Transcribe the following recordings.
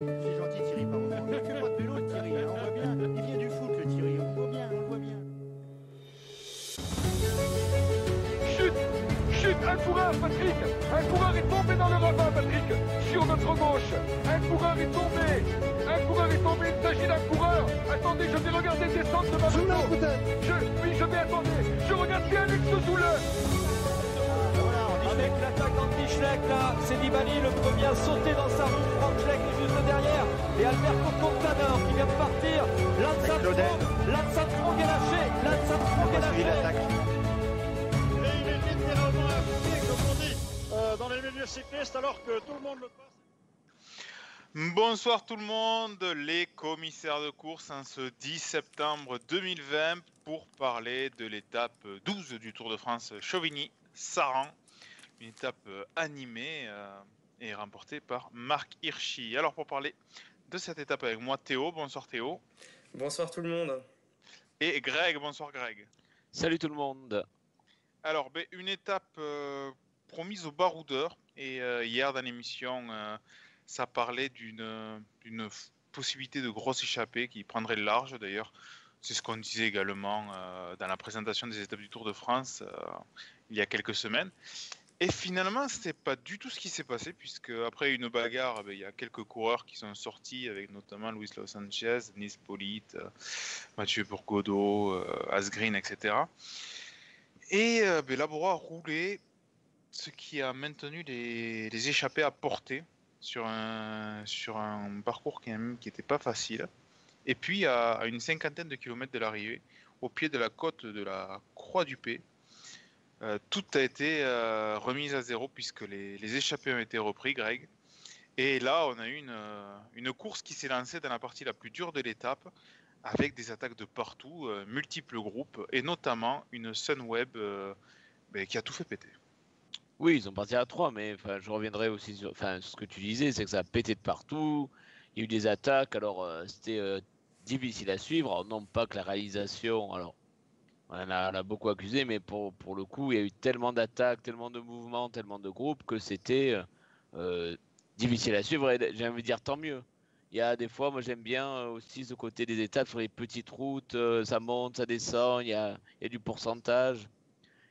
C'est gentil Thierry, par contre. Il fait pas de vélo Thierry, hein, on voit bien. Il vient du foot le Thierry, on le voit bien, on voit bien. Chute Chute Un coureur, Patrick. Un coureur est tombé dans le ravin, Patrick. Sur notre gauche Un coureur est tombé. Un coureur est tombé, il s'agit d'un coureur. Attendez, je vais regarder descendre de ma moto. Je, oui, je vais attendre. Je regarde bien Alex Zoule Avec l'attaque d'Anti-Schleck, là, c'est Nibali le premier à sauter dans sa roue. Franck Schleck. Et Alberto Contador qui vient de partir. Lance Armstrong, est lâché. Lance Armstrong est lâché. Et il est littéralement à pied, comme on dit, euh, dans les milieux cyclistes, alors que tout le monde le passe. Bonsoir tout le monde, les commissaires de course en ce 10 septembre 2020 pour parler de l'étape 12 du Tour de France Chauvigny-Saran. Une étape euh, animée euh, et remportée par Marc Hirschi. Alors pour parler de cette étape avec moi, Théo. Bonsoir Théo. Bonsoir tout le monde. Et Greg. Bonsoir Greg. Salut tout le monde. Alors, ben, une étape euh, promise aux baroudeurs. Et euh, hier dans l'émission, euh, ça parlait d'une possibilité de grosse échappée qui prendrait le large. D'ailleurs, c'est ce qu'on disait également euh, dans la présentation des étapes du Tour de France euh, il y a quelques semaines. Et finalement, c'était pas du tout ce qui s'est passé, puisque après une bagarre, ben, il y a quelques coureurs qui sont sortis, avec notamment Luis Los Sanchez, Nice Polite, euh, Mathieu Bourgodeau, Asgreen, etc. Et euh, ben, a roulé, ce qui a maintenu les, échappées à portée sur un, parcours qui n'était pas facile. Et puis à, à une cinquantaine de kilomètres de l'arrivée, au pied de la côte de la Croix du P, euh, tout a été euh, remis à zéro puisque les, les échappées ont été repris, Greg. Et là, on a eu une, euh, une course qui s'est lancée dans la partie la plus dure de l'étape, avec des attaques de partout, multiples groupes, et notamment une Sunweb ben, qui a tout fait péter. Oui, ils sont partis à 3, mais je reviendrai aussi sur, ce que tu disais, c'est que ça a pété de partout. Il y a eu des attaques, alors c'était difficile à suivre. Non pas que la réalisation, alors on en a, beaucoup accusé, mais pour, pour le coup, il y a eu tellement d'attaques, tellement de mouvements, tellement de groupes que c'était euh, euh, difficile à suivre. J'ai envie de dire tant mieux. Il y a des fois, moi j'aime bien euh, aussi ce côté des étapes sur les petites routes, ça monte, ça descend, il y a, du pourcentage.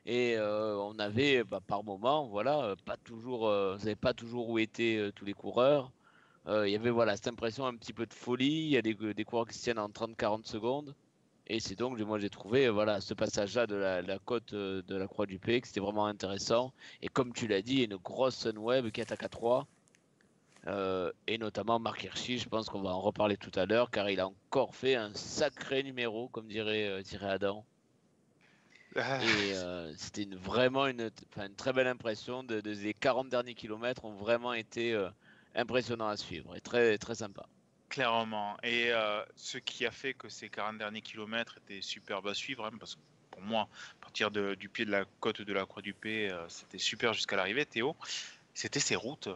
Et on avait bah, par moment, voilà, pas toujours, savait pas toujours où étaient tous les coureurs. Il y avait voilà cette impression un petit peu de folie. Il y a des, des coureurs qui se tiennent en 30-40 secondes. Et c'est donc, moi j'ai trouvé euh, voilà ce passage-là de la, la côte euh, de la Croix du P, que c'était vraiment intéressant. Et comme tu l'as dit, une grosse Sunweb qui attaque à 3. Euh, et notamment Marc Hirschi, je pense qu'on va en reparler tout à l'heure, car il a encore fait un sacré numéro, comme dirait euh, Adam. Et euh, c'était une, vraiment une, très belle impression. De, de- les 40 derniers kilomètres ont vraiment été impressionnants à suivre et très, très sympa. Clairement. Et euh, ce qui a fait que ces 40 derniers kilomètres étaient superbes à suivre, hein, parce que pour moi, partir du pied de la côte de la Croix du P, euh, c'était super jusqu'à l'arrivée, Théo, c'était ces routes.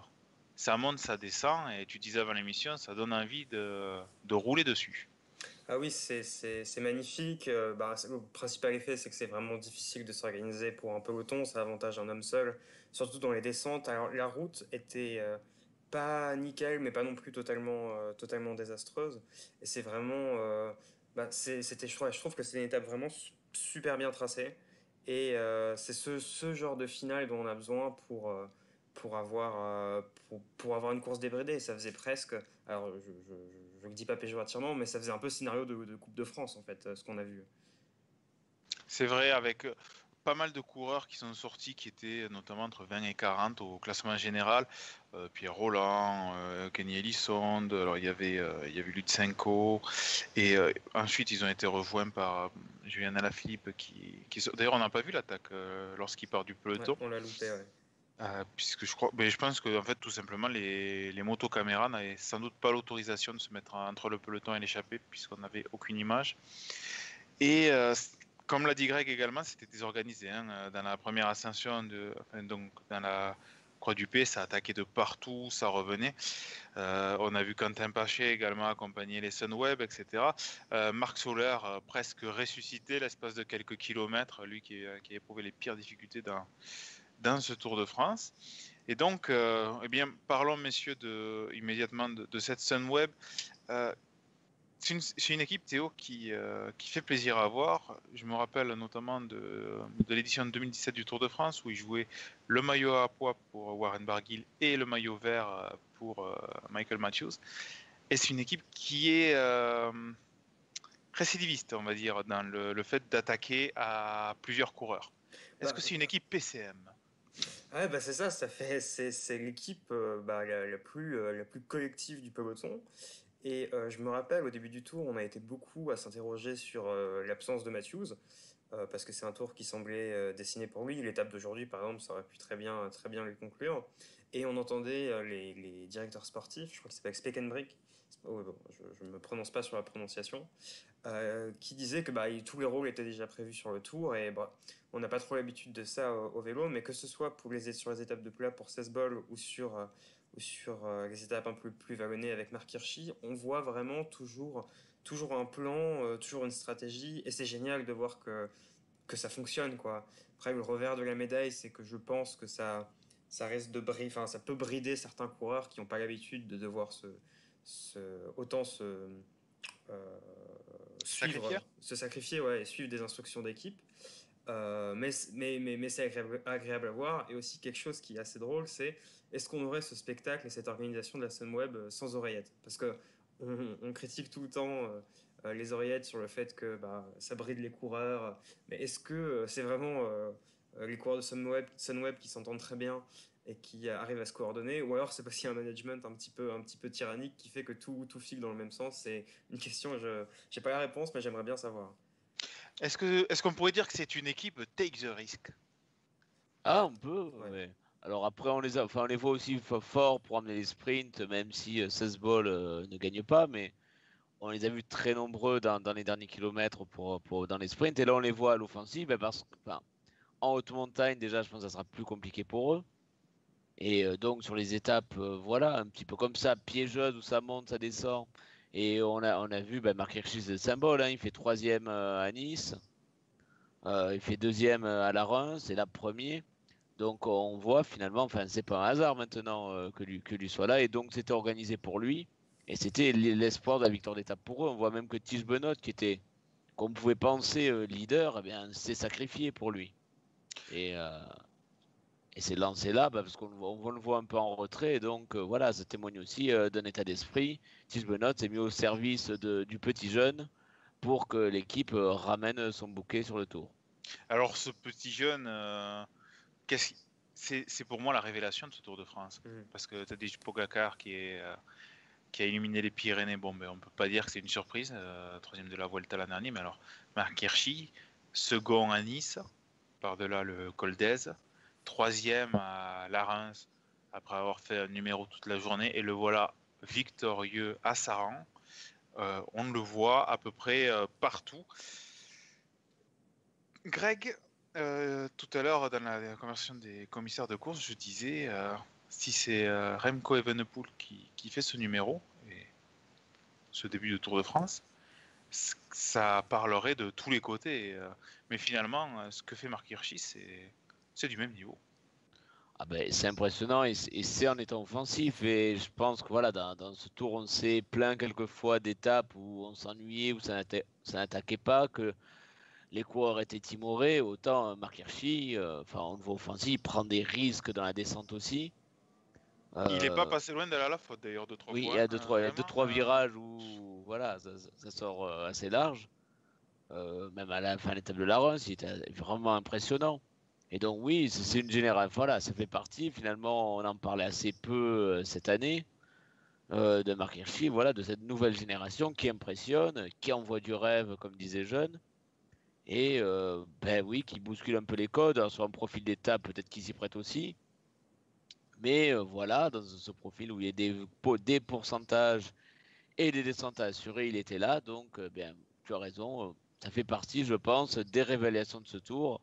Ça monte, ça descend, et tu disais avant l'émission, ça donne envie de, rouler dessus. Ah oui, c'est- magnifique. Euh, bah, le principal effet, c'est que c'est vraiment difficile de s'organiser pour un peloton. C'est l'avantage d'un homme seul, surtout dans les descentes. Alors, la route était euh, pas nickel, mais pas non plus totalement, euh, totalement désastreuse. Et c'est vraiment. euh, bah, c'était, je, je trouve que c'est une étape vraiment su- super bien tracée. Et euh, c'est ce, ce genre de finale dont on a besoin pour, euh, pour, avoir, pour, pour avoir une course débridée. Ça faisait presque. Alors, je ne le dis pas péjorativement, mais ça faisait un peu scénario de, de Coupe de France, en fait, ce qu'on a vu. C'est vrai, avec pas mal de coureurs qui sont sortis, qui étaient notamment entre 20 et 40 au classement général. Euh, Pierre Roland, euh, Kenny Elissonde, alors il y avait, euh, il y avait Lutsenko. Et euh, ensuite, ils ont été rejoints par euh, Julien Alaphilippe. Qui, qui... D'ailleurs, on n'a pas vu l'attaque euh, lorsqu'il part du peloton. Ouais, on l'a loupé, ouais. Puisque je crois, mais je pense que en fait tout simplement les, les motocaméras n'avaient sans doute pas l'autorisation de se mettre entre le peloton et l'échappée puisqu'on n'avait aucune image. Et comme l'a dit Greg également, c'était désorganisé. hein, euh, Dans la première ascension, de, donc dans la Croix du P, ça attaquait de partout, ça revenait. Euh, on a vu Quentin Paché également accompagner les Sunweb, etc. Euh, Marc Soler presque ressuscité l'espace de quelques kilomètres, lui qui, qui a éprouvé les pires difficultés dans, ce Tour de France. Et donc, eh bien, parlons, messieurs, immédiatement de cette Sunweb. C'est une, équipe, Théo, qui, euh, qui fait plaisir à voir. Je me rappelle notamment de, de l'édition 2017 du Tour de France, où il jouait le maillot à poids pour Warren Barguil et le maillot vert euh, pour euh, Michael Matthews. Et c'est une équipe qui est euh, récidiviste, on va dire, dans le, le fait d'attaquer à plusieurs coureurs. Est-ce Bah, que c'est une équipe PCM Ouais, bah c'est ça, ça fait, c'est, l'équipe bah, la, la plus, la plus collective du peloton. Et euh, je me rappelle, au début du tour, on a été beaucoup à s'interroger sur euh, l'absence de Matthews, euh, parce que c'est un tour qui semblait dessiné pour lui. L'étape d'aujourd'hui, par exemple, ça aurait pu très bien, très bien le conclure. Et on entendait les, directeurs sportifs, je crois que c'est Spekenbrink, oh, bon, je ne me prononce pas sur la prononciation, qui disaient que bah, tous les rôles étaient déjà prévus sur le tour. Et bah, on n'a pas trop l'habitude de ça au, vélo, mais que ce soit pour les, sur les étapes de plat pour 16 bols ou sur, ou sur euh, les étapes un peu plus vallonnées avec Marc Hirschi, on voit vraiment toujours, toujours un plan, euh, toujours une stratégie, et c'est génial de voir que, que ça fonctionne. Quoi. Après, le revers de la médaille, c'est que je pense que ça, ça risque de brider, enfin, ça peut brider certains coureurs qui n'ont pas l'habitude de devoir se, se, autant se, euh, suivre, Sacrifier se sacrifier ouais, et suivre des instructions d'équipe. Euh, mais c'est agréable, à voir. Et aussi quelque chose qui est assez drôle, c'est est-ce qu'on aurait ce spectacle et cette organisation de la Sunweb euh, sans oreillettes? Parce que on, critique tout le temps euh, les oreillettes sur le fait que bah, ça bride les coureurs. Mais est-ce que c'est vraiment les coureurs de Sunweb, qui s'entendent très bien et qui arrivent à se coordonner? Ou alors c'est parce qu'il y a un management un petit peu, un petit peu tyrannique qui fait que tout, tout file dans le même sens? C'est une question, je n'ai pas la réponse, mais j'aimerais bien savoir. Est-ce que est-ce qu'on pourrait dire que c'est une équipe take the risk? Ah, on peut, Ouais. ouais. Alors après, on les, a, enfin, on les voit aussi fo- forts pour amener les sprints, même si euh, 16 balls euh, ne gagnent pas, mais on les a vus très nombreux dans, dans les derniers kilomètres pour, pour, dans les sprints, et là on les voit à l'offensive, ben, parce que enfin, en haute montagne, déjà, je pense que ça sera plus compliqué pour eux. Et euh, donc sur les étapes, euh, voilà, un petit peu comme ça, piégeuse, où ça monte, ça descend. Et on a, on a vu ben, Marc Hirschi, c'est le symbole, hein, il fait troisième euh, à Nice, euh, il fait deuxième euh, à la Reims, c'est là premier. Donc on voit finalement, enfin c'est pas un hasard maintenant que, lui, que lui soit là, et donc c'était organisé pour lui, et c'était l'espoir de la victoire d'étape pour eux. On voit même que Tige Benoît, qui était, qu'on pouvait penser leader, eh bien s'est sacrifié pour lui. Et, et c'est lancé là, bah, parce qu'on le voit- on le voit un peu en retrait, et donc euh, voilà, ça témoigne aussi euh, d'un état d'esprit. Tige Benoît s'est mis au service de- du petit jeune pour que l'équipe euh, ramène son bouquet sur le tour. Alors ce petit jeune, euh, qui- c'est pour moi la révélation de ce Tour de France. Mhm. Parce que Tadej Pogacar qui, est, euh, qui a illuminé les Pyrénées, bon, ben, on peut pas dire que c'est une surprise, euh, troisième de la Vuelta l'an dernier, mais alors Marc Hirschi, second à Nice, par-delà le col d'Aise, troisième à la Reims, après avoir fait un numéro toute la journée, et le voilà victorieux à Saran. Euh, on le voit à peu près euh, partout. Greg, euh, tout à l'heure dans la conversation des commissaires de course, je disais euh, si c'est Remco Evenepoel qui, qui fait ce numéro et ce début de Tour de France, ça parlerait de tous les côtés. mais finalement, ce que fait Marc Hirschi, c'est c'est du même niveau. Ah ben, c'est impressionnant et c'est- en étant offensif et je pense que voilà dans, dans ce tour on s'est plaint quelquefois d'étapes où on s'ennuyait où ça n'atta- ça n'attaquait pas que les coureurs étaient timorés autant euh, Marc Hirschi euh, enfin on le voit offensif il prend des risques dans la descente aussi Il n'est pas Euh, passé loin de la faute d'ailleurs deux trois oui fois. il y a deux trois, deux, trois virages où voilà ça, sort euh, assez large Euh, même à la fin de l'étape de la Reims il était vraiment impressionnant et donc oui, c'est une génération. Voilà, ça fait partie. Finalement, on en parlait assez peu euh, cette année euh, de Marc Hirschi. Voilà, de cette nouvelle génération qui impressionne, qui envoie du rêve, comme disait Jeune, et euh, ben oui, qui bouscule un peu les codes. Alors, sur un profil d'étape, peut-être qu'il s'y prête aussi. Mais voilà, dans ce profil où il y a des, po- des pourcentages et des descentes à assurer, il était là. Donc, bien, tu as raison. Ça fait partie, je pense, des révélations de ce tour.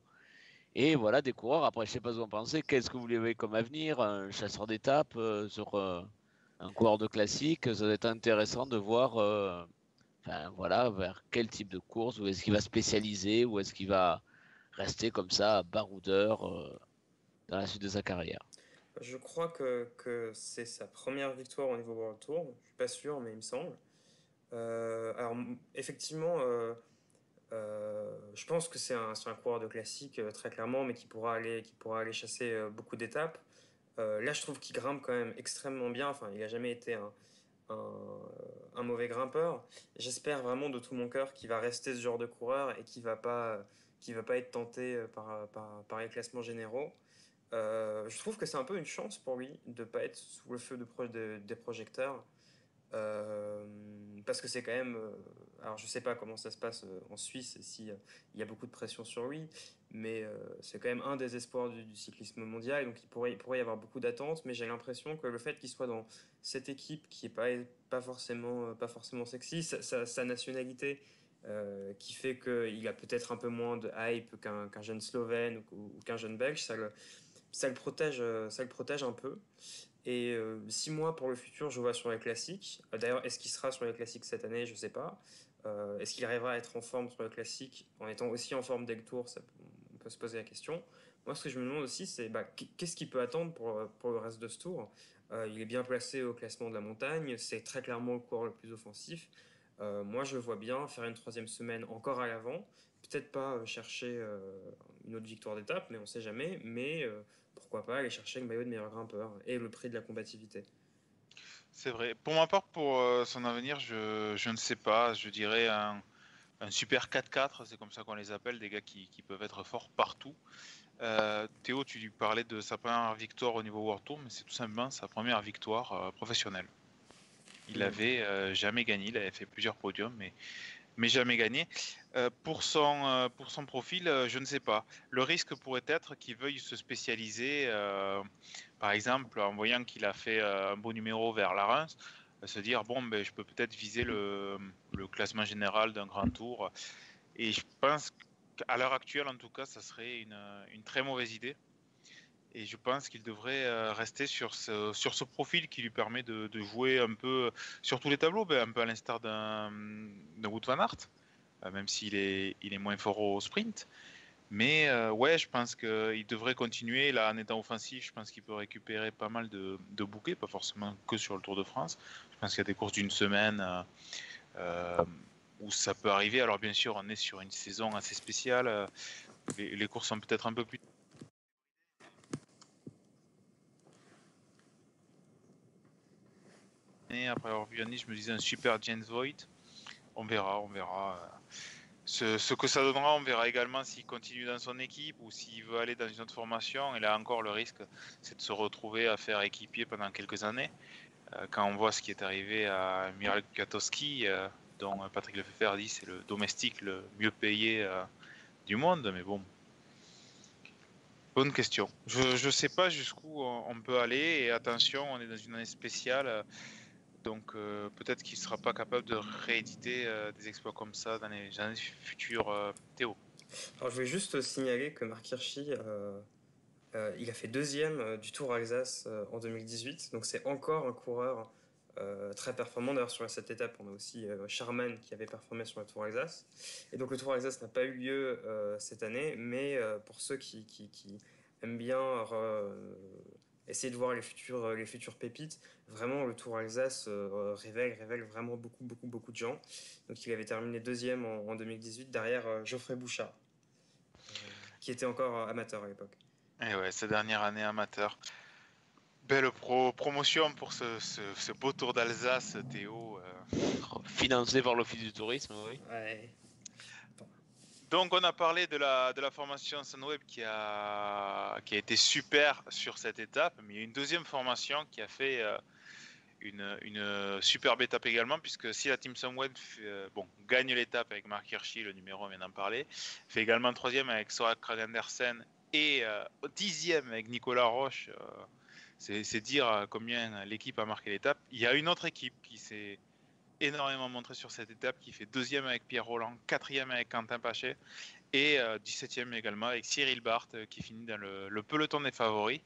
Et voilà, des coureurs. Après, je sais pas ce que vous en pensez. Qu'est-ce que vous voulez comme avenir? Un chasseur d'étape euh, sur euh, un coureur de classique? Ça va être intéressant de voir euh, voilà, vers quel type de course. Où est-ce qu'il va spécialiser? Ou est-ce qu'il va rester comme ça, baroudeur dans la suite de sa carrière? Je crois que, que c'est sa première victoire au niveau World Tour. Je suis pas sûr, mais il me semble. Alors, effectivement, je pense que c'est un, coureur de classique, très clairement, mais qui pourra aller, qui pourra aller chasser beaucoup d'étapes. là, je trouve qu'il grimpe quand même extrêmement bien. Enfin, il n'a jamais été un, mauvais grimpeur. J'espère vraiment de tout mon cœur qu'il va rester ce genre de coureur et qu'il ne va, pas, va pas être tenté par, les classements généraux. Euh, je trouve que c'est un peu une chance pour lui de ne pas être sous le feu des projecteurs. Euh, parce que c'est quand même. Euh, alors, je sais pas comment ça se passe euh, en Suisse s'il il y a beaucoup de pression sur lui, mais c'est quand même un des espoirs du, cyclisme mondial. Donc, il pourrait, y avoir beaucoup d'attentes, mais j'ai l'impression que le fait qu'il soit dans cette équipe qui est pas, forcément, sexy, sa, nationalité. Qui fait qu'il a peut-être un peu moins de hype qu'un qu jeune Slovène ou, qu'un jeune Belge, ça le, protège, ça le protège un peu. Et euh, six mois pour le futur, je vois sur les classiques. Euh, d'ailleurs, est-ce qu'il sera sur les classiques cette année? Je ne sais pas. Euh, est-ce qu'il arrivera à être en forme sur les classiques? En étant aussi en forme le tour On peut se poser la question. Moi, ce que je me demande aussi, c'est bah, qu'est-ce qu'il peut attendre pour, pour, le reste de ce tour? Euh, Il est bien placé au classement de la montagne. C'est très clairement le coureur le plus offensif. Euh, moi, je vois bien faire une troisième semaine encore à l'avant. Peut-être pas chercher une autre victoire d'étape, mais on ne sait jamais. Mais pourquoi pas aller chercher le maillot de meilleur grimpeur et le prix de la combativité. C'est vrai. Pour ma part, pour euh, son avenir, je, je, ne sais pas. Je dirais un, un super 4-4, c'est comme ça qu'on les appelle, des gars qui, qui peuvent être forts partout. Euh, Théo, tu lui parlais de sa première victoire au niveau World Tour, mais c'est tout simplement sa première victoire euh, professionnelle. Il n'avait mmh. jamais gagné, il avait fait plusieurs podiums, mais mais jamais gagné. Euh, pour, son, euh, pour son profil, euh, je ne sais pas. Le risque pourrait être qu'il veuille se spécialiser, par exemple, en voyant qu'il a fait un beau numéro vers la Reims, se dire bon, ben, je peux peut-être viser le, classement général d'un grand tour. Et je pense qu'à l'heure actuelle, en tout cas, ça serait une, très mauvaise idée. Et je pense qu'il devrait rester sur ce, profil qui lui permet de, jouer un peu sur tous les tableaux, ben un peu à l'instar d'un Wood Van Aert, même s'il est, il est moins fort au sprint. Mais euh, ouais, je pense qu'il devrait continuer. Là, en étant offensif, je pense qu'il peut récupérer pas mal de, bouquets, pas forcément que sur le Tour de France. Je pense qu'il y a des courses d'une semaine euh, où ça peut arriver. Alors bien sûr, on est sur une saison assez spéciale. Les, les courses sont peut-être un peu plus après avoir vu Yannis, je me disais un super James Voigt. On verra, on verra. Ce, que ça donnera, on verra également s'il continue dans son équipe ou s'il veut aller dans une autre formation. Et là encore, le risque, c'est de se retrouver à faire équipier pendant quelques années. Euh, quand on voit ce qui est arrivé à Miral Katowski, euh, dont Patrick Lefebvre dit c'est le domestique le mieux payé euh, du monde, mais bon. Bonne question. Je ne sais pas jusqu'où on peut aller. Et attention, on est dans une année spéciale. Donc euh, peut-être qu'il ne sera pas capable de rééditer euh, des exploits comme ça dans les années futures. Euh, Théo. Alors je vais juste signaler que Marc Hirschi, il a fait deuxième du Tour Alsace en 2018. Donc c'est encore un coureur très performant. D'ailleurs sur cette étape, on a aussi Charman qui avait performé sur le Tour Alsace. Et donc le Tour Alsace n'a pas eu lieu cette année, mais pour ceux qui, aiment bien essayer de voir les futures, euh, les futures pépites. Vraiment, le Tour Alsace euh, révèle, révèle vraiment beaucoup, beaucoup, beaucoup de gens. Donc, il avait terminé deuxième en, en 2018 derrière euh, Geoffrey Bouchard, euh, qui était encore amateur à l'époque. Et ouais, sa dernière année amateur. Belle pro promotion pour ce, ce, ce beau Tour d'Alsace, Théo. Financé par l'Office du tourisme, oui. Ouais. Donc on a parlé de la, formation Sunweb qui a, été super sur cette étape, mais il y a une deuxième formation qui a fait euh, une, superbe étape également, puisque si la team Sunweb euh, gagne l'étape avec Mark Hirschi, le numéro on vient d'en parler, fait également troisième avec Sora Kragendersen et euh, dixième avec Nicolas Roche, c'est dire combien l'équipe a marqué l'étape. Il y a une autre équipe qui s'est énormément montré sur cette étape, qui fait deuxième avec Pierre Roland, quatrième avec Quentin Paché et euh, 17e également avec Cyril Barthes euh, qui finit dans le, le, peloton des favoris.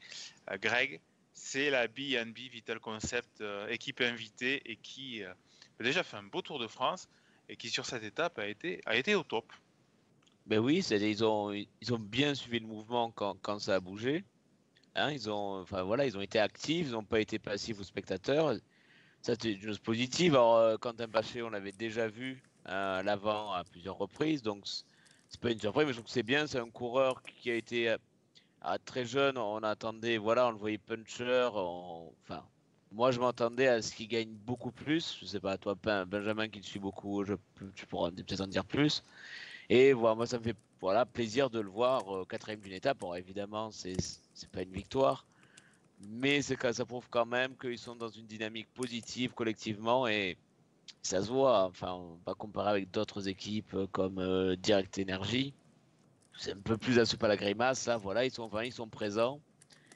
Euh, Greg, c'est la BNB Vital Concept euh, équipe invitée et qui a déjà fait un beau Tour de France et qui sur cette étape a été, a été au top. Ben oui, ils ont, ils ont bien suivi le mouvement quand, quand ça a bougé. Hein, ils ont, enfin voilà, ils ont été actifs, ils n'ont pas été passifs aux spectateurs. Ça, c'est une chose positive. Alors, euh, Quentin Paché, on l'avait déjà vu à l'avant à plusieurs reprises, donc c'est pas une surprise, mais je trouve que c'est bien. C'est un coureur qui a été euh, très jeune. On attendait, voilà, on le voyait puncher. Enfin, moi, je m'attendais à ce qu'il gagne beaucoup plus. Je sais pas, toi, Benjamin, qui te suit beaucoup, tu pourras peut-être en dire plus. Et voilà, moi, ça me fait voilà, plaisir de le voir euh, quatrième d'une étape. Bon, évidemment, c'est pas une victoire, mais ça prouve quand même qu'ils sont dans une dynamique positive collectivement et ça se voit. Enfin, on va comparer avec d'autres équipes comme euh, Direct Energy. C'est un peu plus à soupe à la grimace. Là, voilà, ils sont, enfin, ils sont présents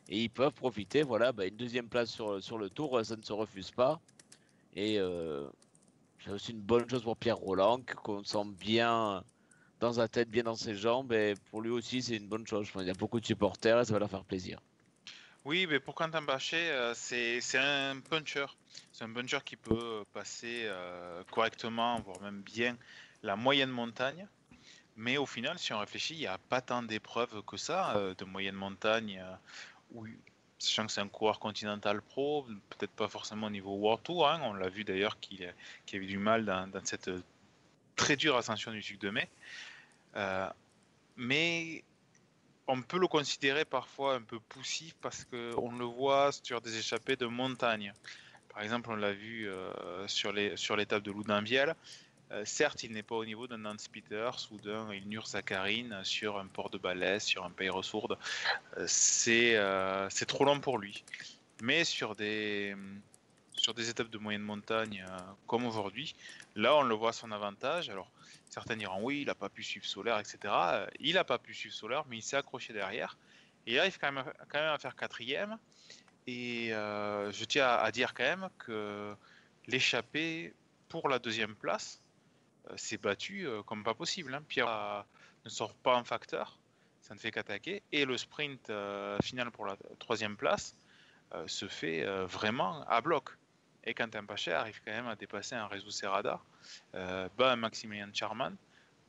et ils peuvent profiter. Voilà, bah, une deuxième place sur, sur le tour, ça ne se refuse pas. Et euh, c'est aussi une bonne chose pour Pierre Roland, qu'on sent bien dans sa tête, bien dans ses jambes. Et pour lui aussi, c'est une bonne chose. il y a beaucoup de supporters et ça va leur faire plaisir. Oui, mais pour Quentin Bachet, euh, c'est un puncher. C'est un puncher qui peut passer euh, correctement, voire même bien, la moyenne montagne. Mais au final, si on réfléchit, il n'y a pas tant d'épreuves que ça euh, de moyenne montagne. sachant que c'est un coureur continental pro, peut-être pas forcément au niveau World Tour. Hein. on l'a vu d'ailleurs qu'il avait du mal dans, cette très dure ascension du sucre de mai. Euh, mais on peut le considérer parfois un peu poussif parce qu'on le voit sur des échappées de montagne. Par exemple, on l'a vu euh, sur l'étape de Loudunvielle. Euh, certes, il n'est pas au niveau d'un Nance Peters ou d'un Ilnur Zakharine sur un port de balai, sur un pays sourde. c'est trop long pour lui. Mais sur des, sur des étapes de moyenne montagne comme aujourd'hui, là on le voit son avantage. Alors Certains diront oui, il n'a pas pu suivre Solaire, etc. Euh, il n'a pas pu suivre Solaire, mais il s'est accroché derrière. Et il arrive quand même, à faire quatrième. Et euh, je tiens à, dire quand même que l'échappée pour la deuxième place euh, s'est battu comme pas possible. Hein. Pierre ne sort pas en facteur, ça ne fait qu'attaquer. Et le sprint final pour la troisième place se fait vraiment à bloc. Et Quentin Paché arrive quand même à dépasser un réseau Serrada, euh, bat Maximilian Charman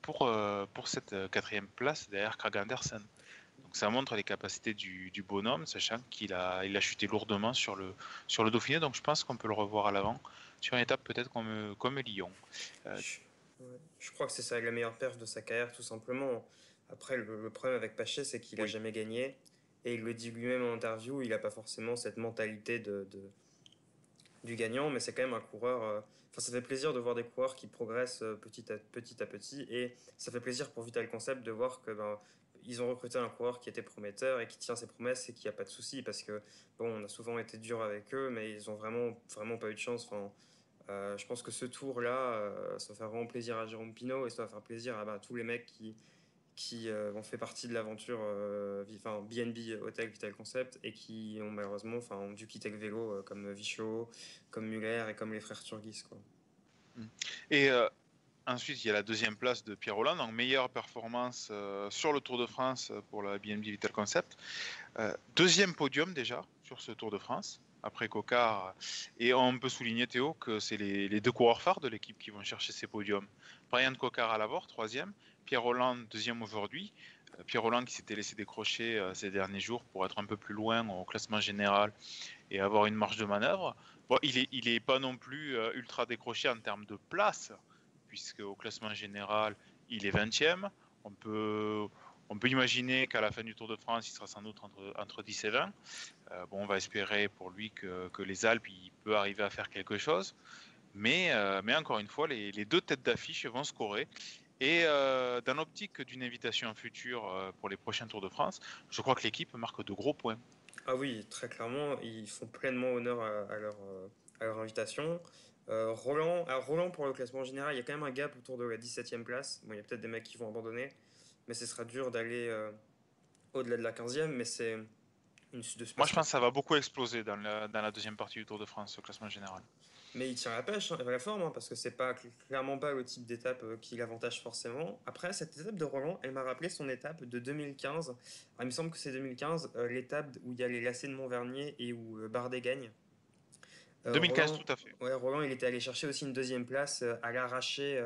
pour, euh, pour cette euh, quatrième place derrière Craig Anderson. Donc ça montre les capacités du, bonhomme, sachant qu'il a, il a chuté lourdement sur le, sur le Dauphiné. Donc je pense qu'on peut le revoir à l'avant sur une étape peut-être comme, comme Lyon. je, crois que c'est ça la meilleure perf de sa carrière, tout simplement. Après, le, problème avec Paché, c'est qu'il n'a jamais gagné. Et il le dit lui-même en interview, il n'a pas forcément cette mentalité de du gagnant, mais c'est quand même un coureur. Euh, enfin, ça fait plaisir de voir des coureurs qui progressent euh, petit à petit à petit, et ça fait plaisir pour Vital Concept de voir que ben, ils ont recruté un coureur qui était prometteur et qui tient ses promesses et qui a pas de soucis parce que bon, on a souvent été dur avec eux, mais ils ont vraiment vraiment pas eu de chance. Enfin, euh, je pense que ce tour-là, ça va faire vraiment plaisir à Jérôme Pino et ça va faire plaisir à ben, tous les mecs qui, qui euh, ont fait partie de l'aventure euh, BNB Hotel Vital Concept et qui ont malheureusement enfin dû quitter le vélo euh, comme Vichot, comme Muller et comme les frères Turgis quoi. Mm. Et ensuite il y a la deuxième place de Pierre Roland donc meilleure performance sur le Tour de France pour la BNB Vital Concept. deuxième podium déjà sur ce Tour de France après Cocard. Et on peut souligner, Théo, que c'est les, deux coureurs phares de l'équipe qui vont chercher ces podiums. Brian Cocard à la bord, troisième, Pierre Roland, deuxième aujourd'hui. Euh, Pierre Roland qui s'était laissé décrocher euh, ces derniers jours pour être un peu plus loin au classement général et avoir une marge de manœuvre. Il n'est est pas non plus euh, ultra décroché en termes de place, puisque au classement général, il est 20e. On peut, on peut imaginer qu'à la fin du Tour de France, il sera sans doute entre, entre 10 et 20. bon, on va espérer pour lui que, que, les Alpes, il peut arriver à faire quelque chose. Mais, mais encore une fois, les, les deux têtes d'affiche vont scorer. Et euh, dans l'optique d'une invitation future euh, pour les prochains Tours de France, je crois que l'équipe marque de gros points. Ah oui, très clairement, ils font pleinement honneur à, leur, euh, à leur, invitation. Roland, alors Roland, pour le classement général, il y a quand même un gap autour de la 17e place. Bon, il y a peut-être des mecs qui vont abandonner, mais ce sera dur d'aller au-delà de la 15e, mais c'est une suite de Moi, je pense que ça va beaucoup exploser dans la, dans la deuxième partie du Tour de France, au classement général. Mais il tient la pêche, hein, la forme, hein, parce que c'est pas clairement pas le type d'étape euh, qui l'avantage forcément. Après, cette étape de Roland, elle m'a rappelé son étape de 2015. il me semble que c'est 2015, euh, l'étape où il y a les lacets de Montvernier et où euh, Bardet gagne. 2015, tout à fait. Ouais, Roland, il était allé chercher aussi une deuxième place à l'arraché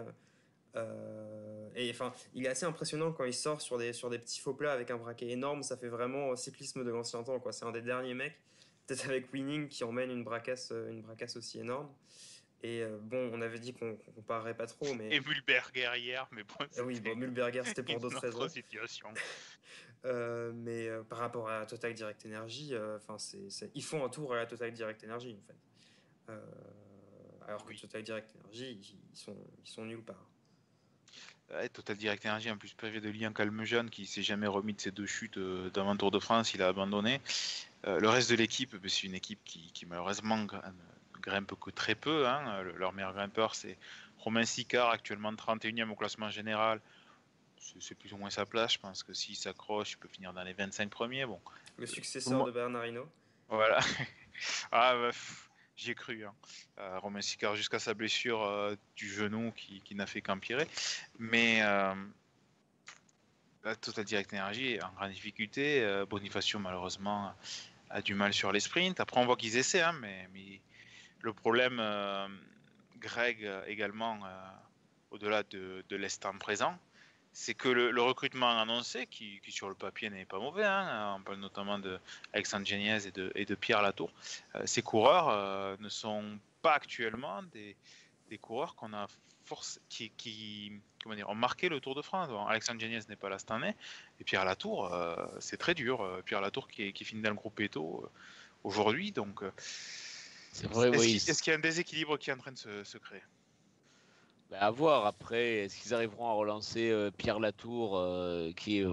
Euh, et enfin, il est assez impressionnant quand il sort sur des, sur des petits faux plats avec un braquet énorme. Ça fait vraiment cyclisme de l'ancien temps. quoi. C'est un des derniers mecs, peut-être avec Winning, qui emmène une bracasse, une bracasse aussi énorme. Et euh, bon, on avait dit qu'on qu comparerait pas trop, mais. Et Mulberger hier, mais bon. Ah oui, bon, Mulberger, c'était pour d'autres raisons. situation. euh, mais euh, par rapport à Total Direct Energy, enfin, c'est ils font un tour à la Total Direct Energy, en fait. alors que. Total Direct Energy, ils, ils, sont, ils sont nulle part. Ouais, Total Direct Energy, en plus privé de Lien Calmejeune, qui s'est jamais remis de ses deux chutes euh, d'avant Tour de France, il a abandonné. Euh, le reste de l'équipe, ben, c'est une équipe qui, qui malheureusement ne grimpe que très peu. Hein. Leur meilleur grimpeur, c'est Romain Sicard, actuellement 31e au classement général. C'est plus ou moins sa place. Je pense que s'il s'accroche, il peut finir dans les 25 premiers. Bon. Le successeur de Bernardino. Voilà. ah, bah, j'y ai cru. Hein. Euh, Romain Sicard jusqu'à sa blessure euh, du genou qui, qui n'a fait qu'empirer. Mais euh, la Total Direct Energy est en grande difficulté. Euh, Bonifacio, malheureusement, a du mal sur les sprints. Après, on voit qu'ils essaient, hein, mais, le problème, euh, Greg également, euh, au-delà de, de l'instant présent, c'est que le, recrutement annoncé, qui, sur le papier n'est pas mauvais, hein, on parle notamment d'Alexandre Geniez et de, et de, Pierre Latour, euh, ces coureurs euh, ne sont pas actuellement des, coureurs qu'on a force, qui comment dire, ont marqué le Tour de France. Bon, Alexandre Geniez n'est pas là cette année, et Pierre Latour, euh, c'est très dur. Pierre Latour qui, qui finit dans le groupe Eto aujourd'hui, donc c'est vrai, est-ce oui. qu'il y a un déséquilibre qui est en train de se, se créer? Bah, À voir après, est-ce qu'ils arriveront à relancer euh, Pierre Latour euh, qui est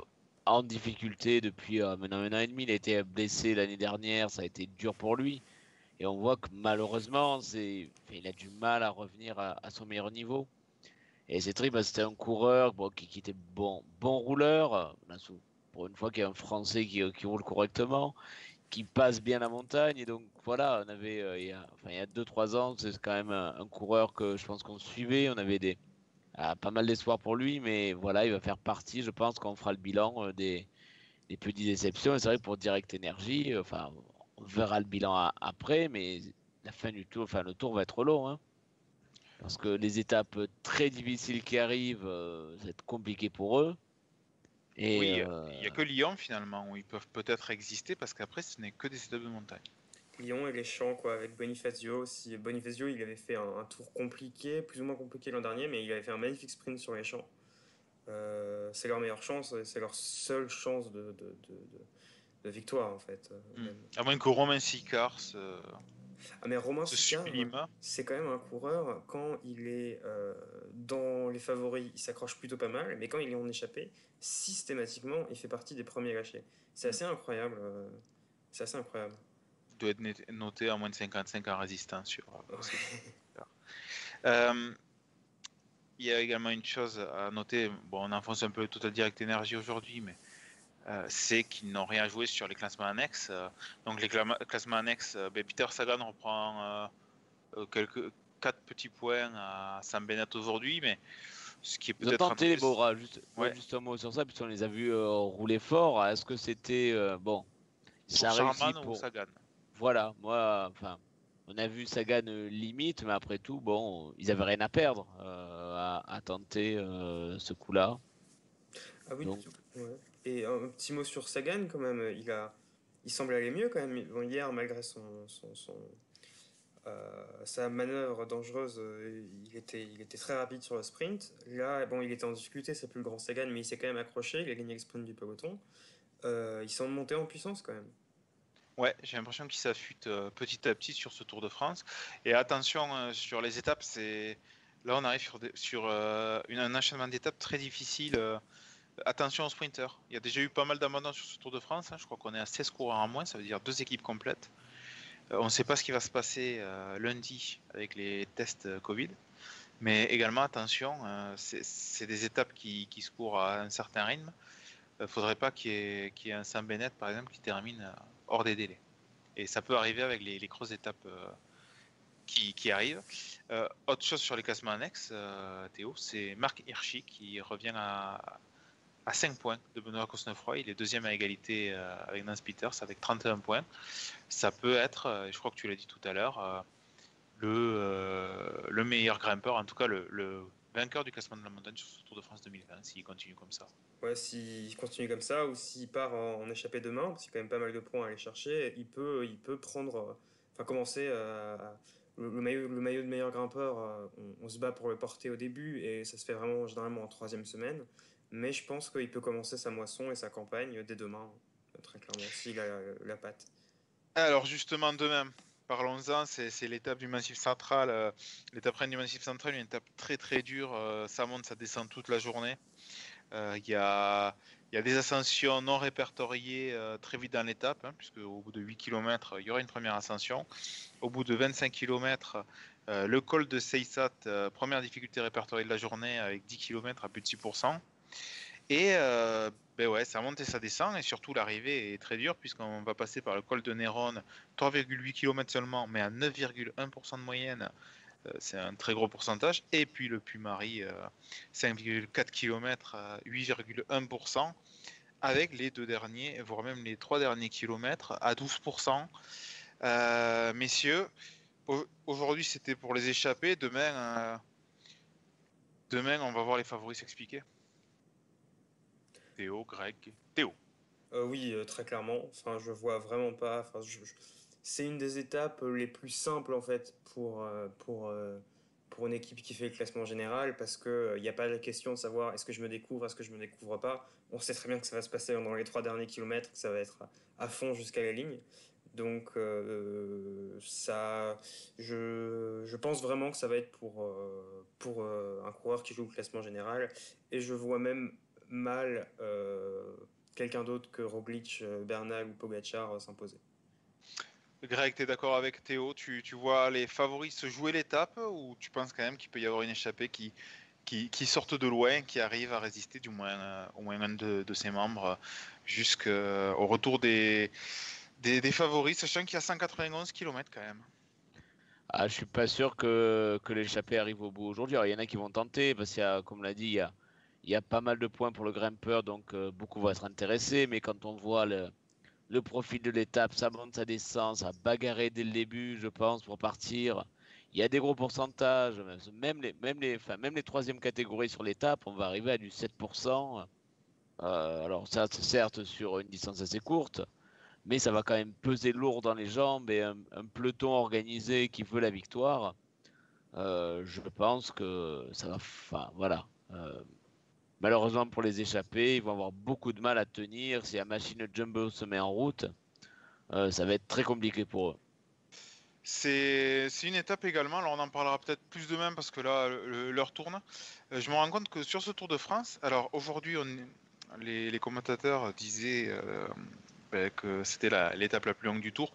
en difficulté depuis euh, maintenant un an et demi? Il a été blessé l'année dernière, ça a été dur pour lui. Et on voit que malheureusement, il a du mal à revenir à, à son meilleur niveau. Et c'est triste, c'était un coureur qui, était bon, bon rouleur. Pour une fois qu'il y a un Français qui, roule correctement qui passe bien la montagne. Et donc voilà, on avait euh, il y a, enfin, il y a deux trois ans, c'est quand même un, coureur que je pense qu'on suivait. On avait des ah, pas mal d'espoir pour lui, mais voilà, il va faire partie. Je pense qu'on fera le bilan euh, des, petites déceptions. C'est vrai pour Direct Energy, euh, enfin, on verra le bilan après, mais la fin du tour, enfin le tour va être long. Hein, parce que les étapes très difficiles qui arrivent, euh, ça va être compliqué pour eux. Et oui, il euh... n'y a que Lyon finalement où ils peuvent peut-être exister parce qu'après ce n'est que des étapes de montagne. Lyon et les champs quoi, avec Bonifacio aussi. Bonifacio il avait fait un, un, tour compliqué, plus ou moins compliqué l'an dernier, mais il avait fait un magnifique sprint sur les champs. Euh, c'est leur meilleure chance, c'est leur seule chance de, de, de, de victoire en fait. Mmh. À moins que Romain Sicard se... Ah mais Romain c'est quand même un coureur, quand il est euh, dans les favoris, il s'accroche plutôt pas mal, mais quand il est en échappée, systématiquement, il fait partie des premiers lâchés. C'est assez incroyable. Euh, c'est assez incroyable. Il doit être noté à moins de 55 en résistance sur. euh, il y a également une chose à noter. Bon, on enfonce un peu le Total Direct Energy aujourd'hui, mais euh, c'est qu'ils n'ont rien joué sur les classements annexes. Euh, donc les classements annexes, euh, ben Peter Sagan reprend euh, quelques quatre petits points à Sam Bennett aujourd'hui, mais ce qui est peut-être tenté les Bora, juste, ouais. juste un mot sur ça, puisqu'on les a vus euh, rouler fort. Est-ce que c'était euh, bon ça réussit pour Sagan? Voilà, moi, enfin, on a vu Sagan limite, mais après tout, bon, ils avaient rien à perdre euh, à, à, tenter euh, ce coup-là. Ah oui. Donc... Ouais. Et un petit mot sur Sagan quand même. Il a, il semble aller mieux quand même. Hier, malgré son, son, euh, sa manœuvre dangereuse, euh, il, était, il était très rapide sur le sprint. Là, bon, il était en difficulté, c'est plus le grand Sagan, mais il s'est quand même accroché, il a gagné le sprint du peloton. Euh, ils sont montés en puissance quand même. Ouais, j'ai l'impression qu'il s'affûte euh, petit à petit sur ce Tour de France. Et attention, euh, sur les étapes, c'est là on arrive sur, sur un enchaînement d'étapes très difficile. Attention aux sprinters. Il y a déjà eu pas mal d'abandons sur ce Tour de France. Hein. Je crois qu'on est à 16 coureurs en moins, ça veut dire deux équipes complètes. Euh, on ne sait pas ce qui va se passer euh, lundi avec les tests euh, Covid. Mais également, attention, c'est des étapes qui, se courent à un certain rythme. Il ne faudrait pas qu'il y, ait, un Sam Bennett, par exemple, qui termine hors des délais. Et ça peut arriver avec les, les grosses étapes qui, arrivent. Autre chose sur les classements annexes, Théo, c'est Marc Hirschi qui revient à, à 5 points de Benoît Cosnefroy. Il est deuxième à égalité euh, avec Nance Peters avec 31 points. Ça peut être, euh, je crois que tu l'as dit tout à l'heure, euh, le, le, meilleur grimpeur, en tout cas le, vainqueur du classement de la montagne sur ce Tour de France 2020 s'il continue comme ça. Ouais, s'il continue comme ça ou s'il part en, en échappée demain, parce qu'il y a quand même pas mal de points à aller chercher, il peut, il peut prendre, euh, enfin commencer à- le, maillot, de meilleur grimpeur, euh, on, on se bat pour le porter au début et ça se fait vraiment généralement en troisième semaine. Mais je pense qu'il peut commencer sa moisson et sa campagne dès demain, très clairement, s'il a la, patte. Alors justement demain, parlons-en, c'est l'étape du Massif Central, euh, l'étape reine du Massif Central, une étape très très dure, euh, ça monte, ça descend toute la journée. Euh, Il y, a, y a des ascensions non répertoriées très vite dans l'étape, hein, puisque au bout de 8 km, il y aura une première ascension. Au bout de 25 km, le col de Seysat, euh, première difficulté répertoriée de la journée avec 10 km à plus de 6%. Et euh, ben ouais, ça monte et ça descend, et surtout l'arrivée est très dure, puisqu'on va passer par le col de Néron, 3,8 km seulement, mais à 9,1% de moyenne. Euh, c'est un très gros pourcentage. Et puis le Puy-Marie, euh, 5,4 km à 8,1%, avec les deux derniers, voire même les trois derniers kilomètres à 12%. Euh, messieurs, au- aujourd'hui c'était pour les échapper, demain, demain on va voir les favoris s'expliquer. Théo, Greg, Théo. Euh, oui, euh, très clairement. Enfin, je vois vraiment pas. Enfin, C'est une des étapes les plus simples en fait pour, euh, pour, pour une équipe qui fait le classement général parce que il n'y a pas la question de savoir est-ce que je me découvre, est-ce que je me découvre pas. On sait très bien que ça va se passer dans les trois derniers kilomètres, que ça va être à, fond jusqu'à la ligne. Donc ça, je, je pense vraiment que ça va être pour, pour un coureur qui joue le classement général et je vois même mal euh, quelqu'un d'autre que Roglic, euh, Bernal ou Pogacar euh, s'imposer. Greg, tu es d'accord avec Théo? Tu, tu vois les favoris se jouer l'étape ou tu penses quand même qu'il peut y avoir une échappée qui, qui, qui sorte de loin, qui arrive à résister du moins euh, au moins un de, de ses membres jusqu'au retour des, des, des favoris, sachant qu'il y a 191 km quand même. Ah, je suis pas sûr que, que l'échappée arrive au bout aujourd'hui. Alors, il y en a qui vont tenter, parce qu'il y a, comme l'a dit, il y a, il y a pas mal de points pour le grimpeur, donc euh, beaucoup vont être intéressés. Mais quand on voit le, profil de l'étape, ça monte, ça descend, ça bagarrer dès le début, je pense, pour partir. Il y a des gros pourcentages, même les, même les, enfin, même les troisièmes catégories sur l'étape, on va arriver à du 7%. Euh, alors, ça, certes, sur une distance assez courte, mais ça va quand même peser lourd dans les jambes et un, peloton organisé qui veut la victoire, euh, je pense que ça va. Enfin, voilà. Malheureusement pour les échappés, ils vont avoir beaucoup de mal à tenir. Si la machine Jumbo se met en route, euh, ça va être très compliqué pour eux. C'est une étape également, alors on en parlera peut-être plus demain parce que là l'heure tourne. Euh, je me rends compte que sur ce Tour de France, alors aujourd'hui les, commentateurs disaient euh, ben, que c'était la- l'étape la plus longue du Tour,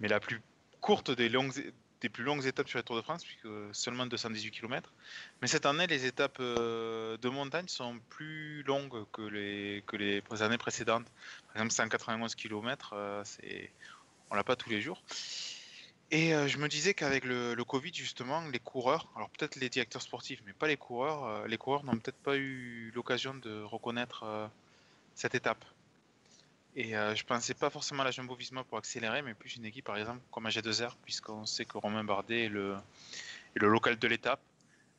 mais la plus courte des, longues, plus longues étapes sur le Tour de France, puisque seulement 218 km. Mais cette année, les étapes euh, de montagne sont plus longues que les, que les années précédentes. Par exemple, 191 km, c'est, on l'a pas tous les jours. Et euh, je me disais qu'avec le, Covid, justement, les coureurs, alors peut-être les directeurs sportifs, mais pas les coureurs, euh, les coureurs n'ont peut-être pas eu l'occasion de reconnaître euh, cette étape. Et euh, je pensais pas forcément à la Jumbo Visma pour accélérer, mais plus une équipe par exemple comme AG2R, puisqu'on sait que Romain Bardet est le, est le local de l'étape.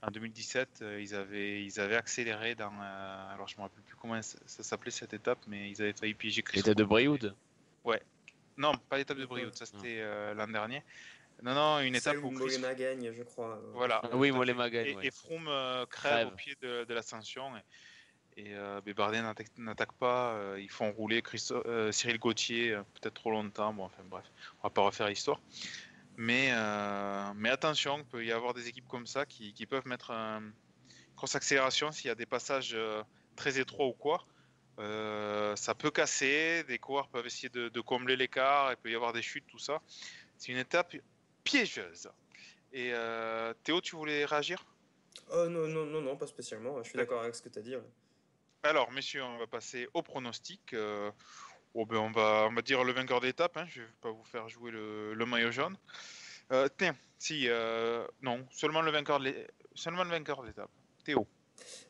En 2017, euh, ils, avaient, ils avaient accéléré dans. euh, alors je me rappelle plus comment ça, ça s'appelait cette étape, mais ils avaient failli piéger Chris L'étape de. Brioude Non, pas l'étape de Brioude, ça c'était euh, l'an dernier. Non, non, une étape où où Chris Molema gagne, je crois. Voilà. Ah oui, Mollema gagne, Et, ouais. et Froome euh, crève, Crève. au pied de, de l'ascension. Et, et euh, mais Bardet n'attaque pas. euh, ils font rouler euh, Cyril Gauthier euh, peut-être trop longtemps. Bon, enfin bref, on va pas refaire l'histoire. Mais, euh, mais attention, il peut y avoir des équipes comme ça qui, qui peuvent mettre un- une grosse accélération s'il y a des passages euh, très étroits ou quoi. Euh, ça peut casser, des coureurs peuvent essayer de, de combler l'écart, il peut y avoir des chutes, tout ça. C'est une étape piégeuse. Et euh, Théo, tu voulais réagir? Non, non, non, non, pas spécialement. Je suis D'accord. d'accord avec ce que tu as dit. Alors, messieurs, on va passer au pronostic. Euh, oh, ben, on, va, on va dire le vainqueur d'étape. Hein. Je ne vais pas vous faire jouer le, maillot jaune. Euh, tiens, si, euh, non, seulement le vainqueur d'étape. Théo.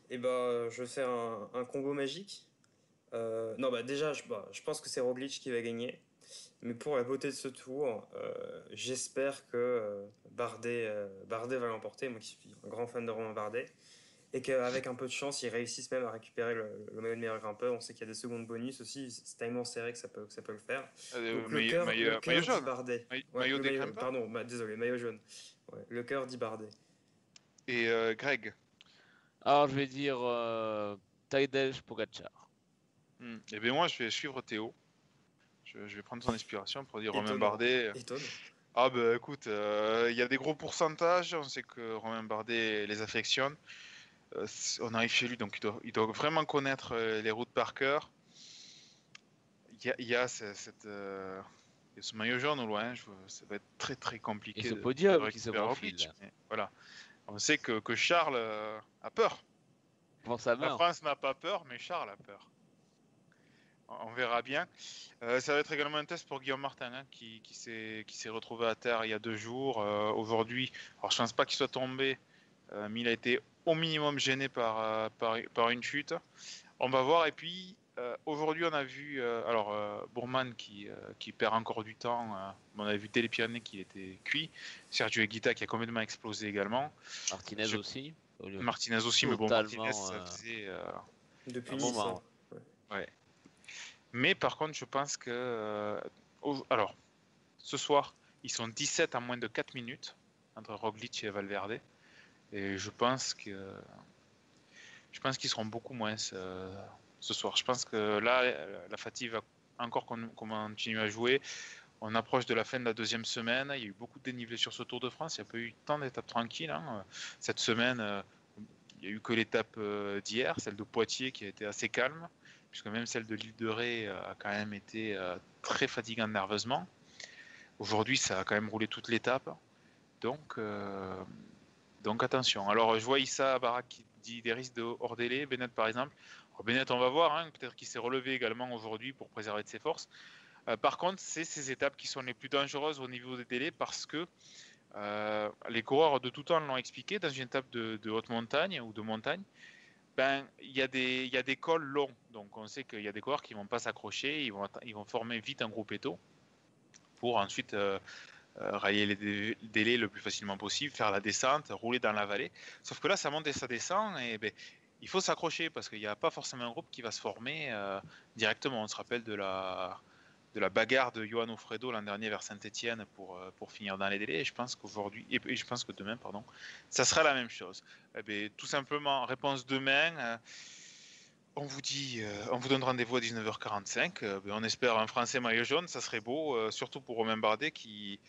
Et ben, je vais faire un, un combo magique. Non, bah déjà, je, bah, je pense que c'est Roglic qui va gagner. Mais pour la beauté de ce tour, j'espère que Bardet, Bardet va l'emporter. Moi qui suis un grand fan de Romain Bardet. Et qu'avec un peu de chance, ils réussissent même à récupérer le, le maillot de meilleur grimpeur. On sait qu'il y a des secondes bonus aussi, c'est tellement serré que ça peut, que ça peut le faire. Euh, Donc, le maillot, cœur maillot- le cœur maillot jaune. dit Bardet. Maillot- Ouais, maillot le des maillot- grimpeurs. Pardon, ma- désolé, maillot jaune. Ouais, le cœur dit Bardet. Et euh, Greg. Alors, je vais dire euh, Tadej Pogacar. Hmm. Eh bien moi, je vais suivre Théo. Je, je vais prendre son inspiration pour dire Romain. Bardet. Étonnant. Ah bah écoute, euh, il y a des gros pourcentages, on sait que Romain Bardet les affectionne. Euh, on arrive chez lui, donc il doit, il doit vraiment connaître euh, les routes par cœur. Il y a, il y a ce, cette, euh, il y a ce maillot jaune au loin, je, ça va être très très compliqué. Et ce de- podium de qui se profile. Voilà. On sait que, que Charles euh, a peur. La. France n'a pas peur, mais Charles a peur. On verra bien. Euh, ça va être également un test pour Guillaume Martin, hein, qui, qui s'est retrouvé à terre il y a deux jours. Aujourd'hui, alors je pense pas qu'il soit tombé, mais il a été au minimum gêné par, euh, par, par une chute. On va voir. Et puis, euh, aujourd'hui, on a vu euh, alors euh, Bourman qui, euh, qui perd encore du temps. euh, on a vu Télépyrénées qui était cuit. Sergio Higuita qui a complètement explosé également. Martinez Je- aussi. au Martinez aussi, mais bon, Martinez, ça faisait. euh, Depuis Un moment. hein. Mais par contre, je pense que. euh, alors, ce soir, ils sont 17 à moins de 4 minutes entre Roglic et Valverde. Et je pense que. Je pense qu'ils seront beaucoup moins ce soir. Je pense que là, la fatigue va encore con- continuer à jouer. On approche de la fin de la deuxième semaine. Il y a eu beaucoup de dénivelé sur ce Tour de France. Il n'y a pas eu tant d'étapes tranquilles. hein. Cette semaine, euh, il n'y a eu que l'étape euh, d'hier, celle de Poitiers, qui a été assez calme puisque même celle de l'île de Ré euh, a quand même été très fatigante nerveusement. Aujourd'hui, ça a quand même roulé toute l'étape. Donc, donc attention. Alors, je vois Issa Barak qui dit des risques de hors délai. Bennett, par exemple. Bennett, on va voir. hein, Peut-être qu'il s'est relevé également aujourd'hui pour préserver de ses forces. Euh, par contre, c'est ces étapes qui sont les plus dangereuses au niveau des délais parce que euh, les coureurs de tout temps l'ont expliqué dans une étape de, haute montagne ou de montagne ben, il y, a des, cols longs. Donc, on sait qu'il y a des coureurs qui ne vont pas s'accrocher, ils vont, former vite un groupe éto pour ensuite euh, euh, rallier les dé- délais le plus facilement possible, faire la descente, rouler dans la vallée. Sauf que là, ça monte et ça descend, et ben, il faut s'accrocher parce qu'il n'y a pas forcément un groupe qui va se former euh, directement. On se rappelle de la, de la bagarre de Johan Ofredo l'an dernier vers Saint-Etienne pour, euh, pour finir dans les délais. Je pense qu'aujourd'hui, et je pense que demain, pardon, ça sera la même chose. Eh ben, tout simplement, réponse demain. On vous dit, euh, on vous donne rendez-vous à 19h45. euh, ben, on espère un Français maillot jaune, ça serait beau, euh, surtout pour Romain Bardet qui,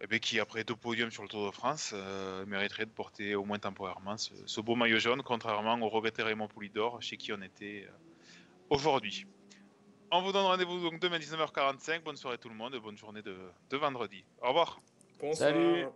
eh ben, qui après deux podiums sur le Tour de France, euh, mériterait de porter au moins temporairement ce, ce beau maillot jaune, contrairement au regretté Raymond Poulidor, chez qui on était euh, aujourd'hui. On vous donne rendez-vous donc demain 19h45. Bonne soirée tout le monde, et bonne journée de, de vendredi. Au revoir. Bonsoir. Salut.